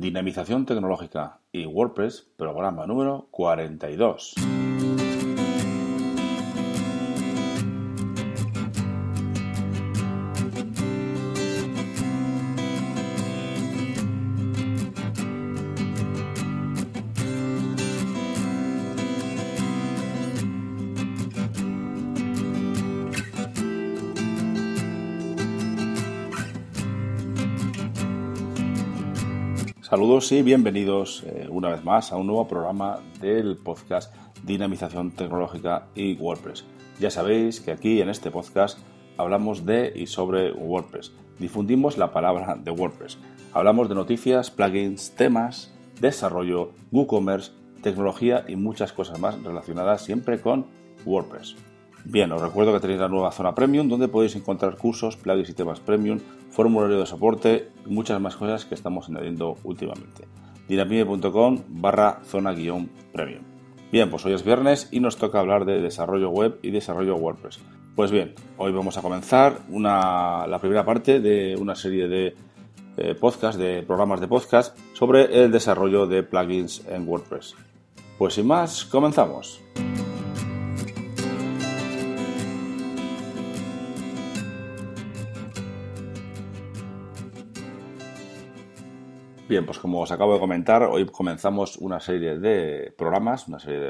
Dinamización Tecnológica y WordPress, programa número 42. Saludos y bienvenidos eh, una vez más a un nuevo programa del podcast Dinamización Tecnológica y WordPress. Ya sabéis que aquí en este podcast hablamos de y sobre WordPress. Difundimos la palabra de WordPress. Hablamos de noticias, plugins, temas, desarrollo, WooCommerce, tecnología y muchas cosas más relacionadas siempre con WordPress. Bien, os recuerdo que tenéis la nueva zona premium donde podéis encontrar cursos, plugins y temas premium, formulario de soporte y muchas más cosas que estamos añadiendo últimamente. dinamite.com barra zona guion premium. Bien, pues hoy es viernes y nos toca hablar de desarrollo web y desarrollo WordPress. Pues bien, hoy vamos a comenzar la primera parte de una serie de eh, podcasts, de programas de podcast sobre el desarrollo de plugins en WordPress. Pues sin más, comenzamos. Bien, pues como os acabo de comentar, hoy comenzamos una serie de programas, una serie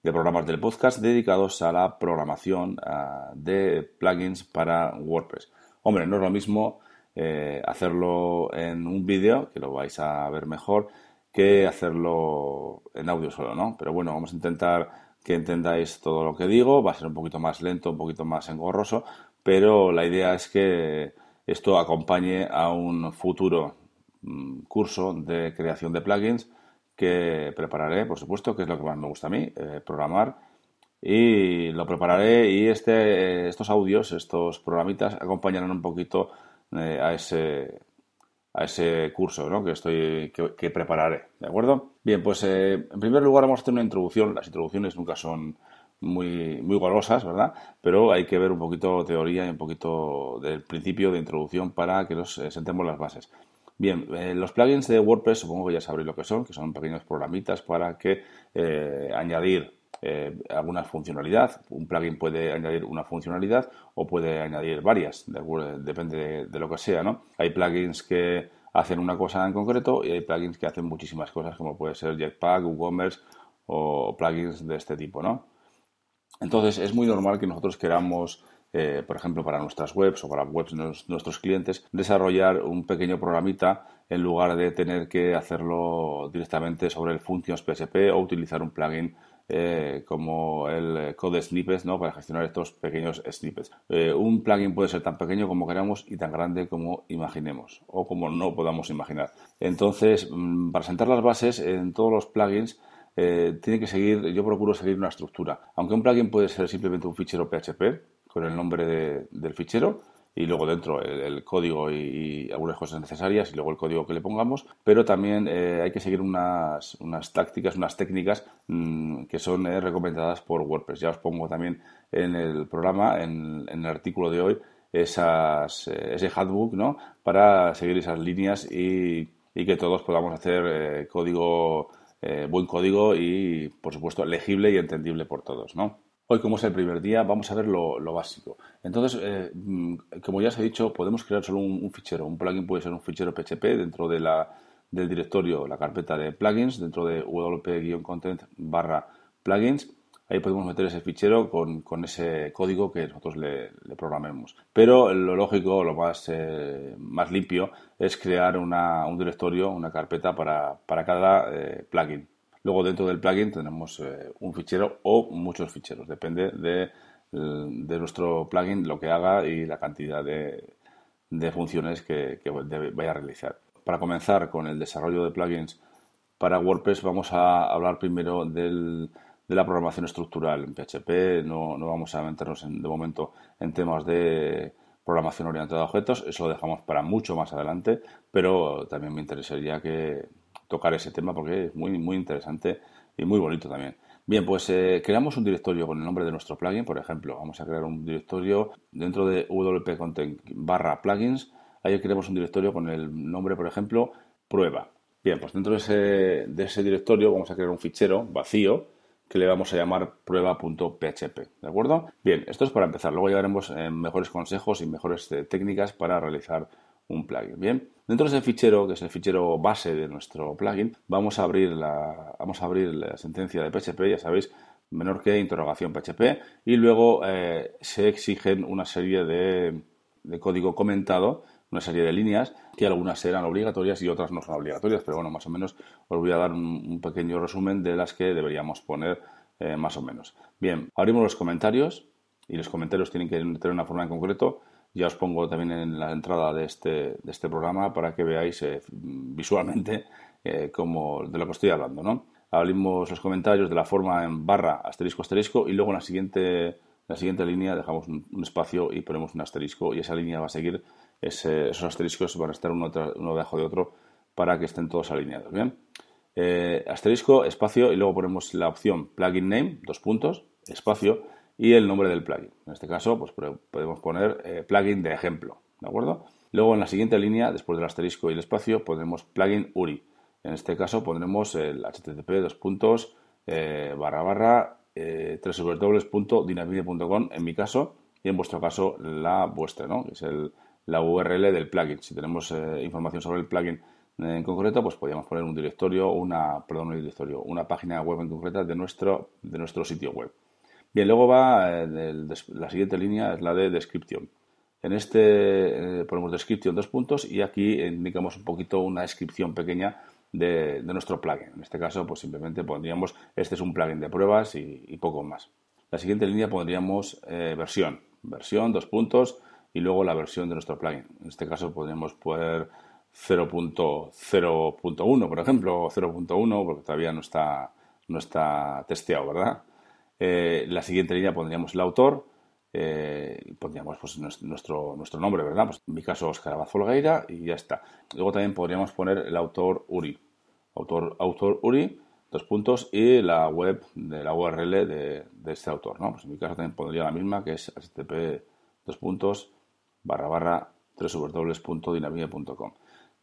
de, programas del podcast dedicados a la programación ah, de plugins para WordPress. Hombre, no es lo mismo eh, hacerlo en un vídeo, que lo vais a ver mejor, que hacerlo en audio solo, ¿no? Pero bueno, vamos a intentar que entendáis todo lo que digo, va a ser un poquito más lento, un poquito más engorroso, pero la idea es que esto acompañe a un futuro curso de creación de plugins que prepararé, por supuesto, que es lo que más me gusta a mí, eh, programar. Y lo prepararé y este, estos audios, estos programitas, acompañarán un poquito eh, a, ese, a ese curso ¿no? que, estoy, que, prepararé. ¿De acuerdo? Bien, pues eh, en primer lugar vamos a hacer una introducción. Las introducciones nunca son muy, muy golosas, ¿verdad? Pero hay que ver un poquito teoría y un poquito del principio de introducción para que nos sentemos las bases. Bien, eh, los plugins de WordPress supongo que ya sabréis lo que son, que son pequeños programitas para que eh, añadir eh, alguna funcionalidad. Un plugin puede añadir una funcionalidad o puede añadir varias, depende de, lo que sea, ¿no? Hay plugins que hacen una cosa en concreto y hay plugins que hacen muchísimas cosas, como puede ser Jetpack, WooCommerce o plugins de este tipo, ¿no? Entonces es muy normal que nosotros queramos eh, por ejemplo, para nuestras webs o para webs de nuestros clientes, desarrollar un pequeño programita en lugar de tener que hacerlo directamente sobre el Functions PSP o utilizar un plugin eh, como el Code Snippets ¿no? para gestionar estos pequeños snippets. Eh, un plugin puede ser tan pequeño como queramos y tan grande como imaginemos o como no podamos imaginar. Entonces, mm, para sentar las bases en todos los plugins, tiene que seguir, yo procuro seguir una estructura. Aunque un plugin puede ser simplemente un fichero PHP, con el nombre del fichero y luego dentro el, código y, algunas cosas necesarias y luego el código que le pongamos, pero también eh, hay que seguir unas, unas tácticas, unas técnicas mm, que son eh, recomendadas por WordPress. Ya os pongo también en el programa, en, el artículo de hoy, esas, eh, ese handbook ¿no? para seguir esas líneas y, y que todos podamos hacer código, buen código y, por supuesto, legible y entendible por todos. ¿no? Hoy, como es el primer día, vamos a ver lo, básico. Entonces, eh, mm, como ya os he dicho, podemos crear solo un, fichero. Un plugin puede ser un fichero PHP dentro del directorio, la carpeta de plugins, dentro de wp-content barra plugins. Ahí podemos meter ese fichero con, ese código que nosotros le, programemos. Pero lo lógico, lo más, eh, más limpio, es crear un directorio, una carpeta para, para cada eh, plugin. Luego dentro del plugin tenemos eh, un fichero o muchos ficheros, depende de, nuestro plugin, lo que haga y la cantidad de, funciones que, vaya a realizar. Para comenzar con el desarrollo de plugins para WordPress vamos a hablar primero de la programación estructural en PHP, no, vamos a meternos de momento en temas de programación orientada a objetos, eso lo dejamos para mucho más adelante, pero también me interesaría que, tocar ese tema porque es muy, muy interesante y muy bonito también. Bien, pues eh, creamos un directorio con el nombre de nuestro plugin, por ejemplo, vamos a crear un directorio dentro de WP Content barra plugins, ahí creamos un directorio con el nombre, por ejemplo, prueba. Bien, pues dentro de ese, de ese directorio vamos a crear un fichero vacío que le vamos a llamar prueba.php, ¿de acuerdo? Bien, esto es para empezar. Luego llevaremos eh, mejores consejos y mejores eh, técnicas para realizar un plugin. Bien, dentro de ese fichero, que es el fichero base de nuestro plugin, vamos a abrir la, vamos a abrir la sentencia de PHP, ya sabéis, menor que interrogación PHP, y luego eh, se exigen una serie de, de código comentado una serie de líneas que algunas serán obligatorias y otras no son obligatorias, pero bueno, más o menos os voy a dar un, pequeño resumen de las que deberíamos poner eh, más o menos. Bien, abrimos los comentarios y los comentarios tienen que tener una forma en concreto. Ya os pongo también en la entrada de este, de este programa para que veáis eh, visualmente eh, como de lo que estoy hablando, ¿no? Abrimos los comentarios de la forma en barra asterisco asterisco y luego en la siguiente, la siguiente línea dejamos un, un espacio y ponemos un asterisco y esa línea va a seguir esos asteriscos van a estar uno, debajo de otro para que estén todos alineados. Bien, eh, asterisco, espacio y luego ponemos la opción plugin name, dos puntos, espacio y el nombre del plugin. En este caso, pues podemos poner eh, plugin de ejemplo, ¿de acuerdo? Luego en la siguiente línea, después del asterisco y el espacio, pondremos plugin URI. En este caso pondremos el http dos puntos eh, barra barra eh, en mi caso y en vuestro caso la vuestra, ¿no? Que es el, la URL del plugin. Si tenemos eh, información sobre el plugin en concreto, pues podríamos poner un directorio, una, perdón, un directorio, una página web en concreta de nuestro, de nuestro sitio web. Bien, luego va eh, la siguiente línea, es la de descripción. En este eh, ponemos descripción dos puntos y aquí indicamos un poquito una descripción pequeña de, nuestro plugin. En este caso, pues simplemente pondríamos, este es un plugin de pruebas y, poco más. La siguiente línea pondríamos versión, versión, dos puntos, y luego la versión de nuestro plugin. En este caso podríamos poner 0.0.1, por ejemplo, o 0.1, porque todavía no está, no está testeado, ¿verdad? Eh, la siguiente línea pondríamos el autor, eh, pondríamos pues, nuestro, nuestro nombre, ¿verdad? Pues, en mi caso, Oscar Abad y ya está. Luego también podríamos poner el autor URI. Autor, autor URI, dos puntos, y la web de la URL de, de este autor, ¿no? Pues en mi caso también pondría la misma, que es http dos puntos barra barra www.dinamite.com.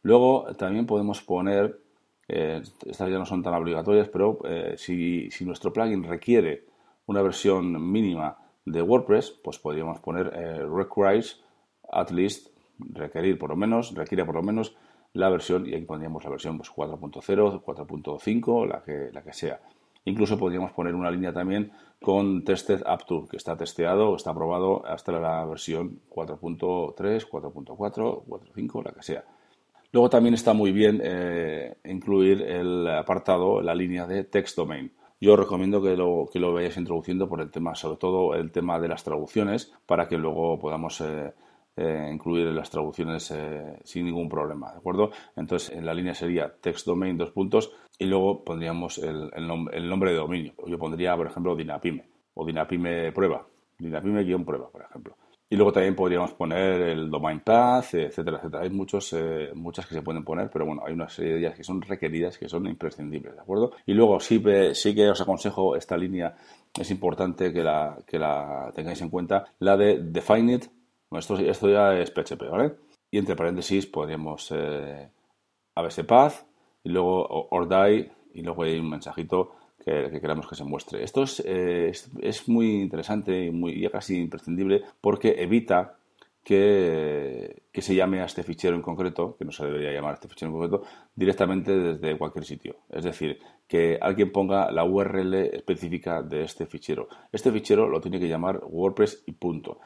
Luego también podemos poner, eh, estas ya no son tan obligatorias, pero eh, si, nuestro plugin requiere una versión mínima de WordPress, pues podríamos poner eh, requires at least, requerir por lo menos, requiere por lo menos la versión, y aquí pondríamos la versión pues, 4.0, 4.5, la que, la que sea. Incluso podríamos poner una línea también con Tested Up to, que está testeado, está aprobado hasta la versión 4.3, 4.4, 4.5, la que sea. Luego también está muy bien eh, incluir el apartado, la línea de text domain. Yo recomiendo que lo, que lo vayáis introduciendo por el tema, sobre todo el tema de las traducciones, para que luego podamos eh, eh, incluir las traducciones eh, sin ningún problema, ¿de acuerdo? Entonces, en la línea sería text domain, dos puntos, y luego pondríamos el, nombre de dominio. Yo pondría, por ejemplo, Dinapime o Dinapime prueba, Dinapime-prueba, por ejemplo. Y luego también podríamos poner el domain path, etcétera, etcétera. Hay muchos, eh, muchas que se pueden poner, pero bueno, hay una serie de ellas que son requeridas, que son imprescindibles, ¿de acuerdo? Y luego sí, sí que os aconsejo esta línea, es importante que la, que la tengáis en cuenta, la de define it esto, esto ya es PHP, ¿vale? Y entre paréntesis podríamos eh, Path y luego or die y luego hay un mensajito que, queramos que se muestre. Esto eh, es, es, muy interesante y muy, casi imprescindible porque evita que, que, se llame a este fichero en concreto, que no se debería llamar a este fichero en concreto, directamente desde cualquier sitio. Es decir, que alguien ponga la URL específica de este fichero. Este fichero lo tiene que llamar WordPress y punto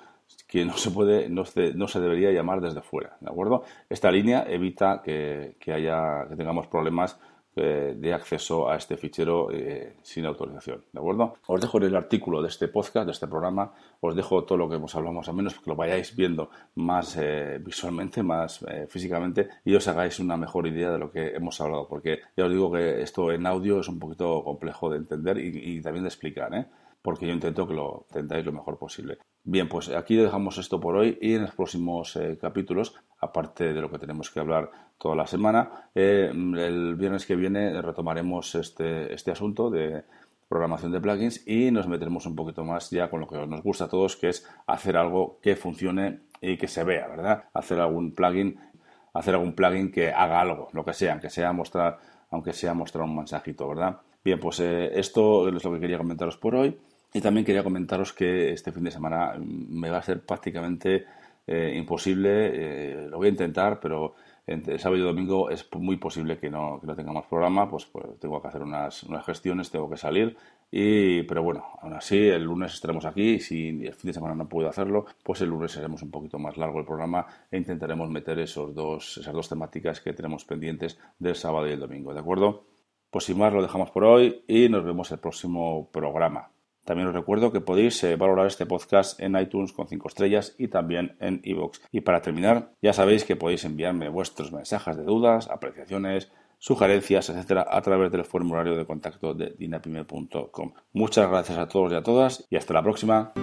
que no se puede, no se, no se debería llamar desde fuera, ¿de acuerdo? Esta línea evita que, haya, que tengamos problemas eh, de acceso a este fichero eh, sin autorización, ¿de acuerdo? Os dejo en el artículo de este podcast, de este programa, os dejo todo lo que hemos hablado más o menos, que lo vayáis viendo más eh, visualmente, más físicamente y os hagáis una mejor idea de lo que hemos hablado, porque ya os digo que esto en audio es un poquito complejo de entender y, también de explicar, ¿eh? porque yo intento que lo entendáis lo mejor posible. Bien, pues aquí dejamos esto por hoy y en los próximos capítulos, aparte de lo que tenemos que hablar toda la semana, eh, el viernes que viene retomaremos este, este asunto de programación de plugins y nos meteremos un poquito más ya con lo que nos gusta a todos, que es hacer algo que funcione y que se vea, ¿verdad? Hacer algún plugin hacer algún plugin que haga algo, lo que sea, aunque sea mostrar, aunque sea mostrar un mensajito, ¿verdad? Bien, pues eh, esto es lo que quería comentaros por hoy. Y también quería comentaros que este fin de semana mm, me va a ser prácticamente eh, imposible. Eh, lo voy a intentar, pero entre sábado y domingo es muy posible que no, que no tengamos programa, pues, pues, tengo que hacer unas, unas, gestiones, tengo que salir. Y, pero bueno, aún así, el lunes estaremos aquí si el fin de semana no puedo hacerlo, pues el lunes haremos un poquito más largo el programa e intentaremos meter esos dos, esas dos temáticas que tenemos pendientes del sábado y el domingo, ¿de acuerdo? Pues sin más, lo dejamos por hoy y nos vemos el próximo programa. También os recuerdo que podéis eh, valorar este podcast en iTunes con 5 estrellas y también en iVoox. Y para terminar, ya sabéis que podéis enviarme vuestros mensajes de dudas, apreciaciones, sugerencias, etcétera, a través del formulario de contacto de dinapime.com. Muchas gracias a todos y a todas y hasta la próxima.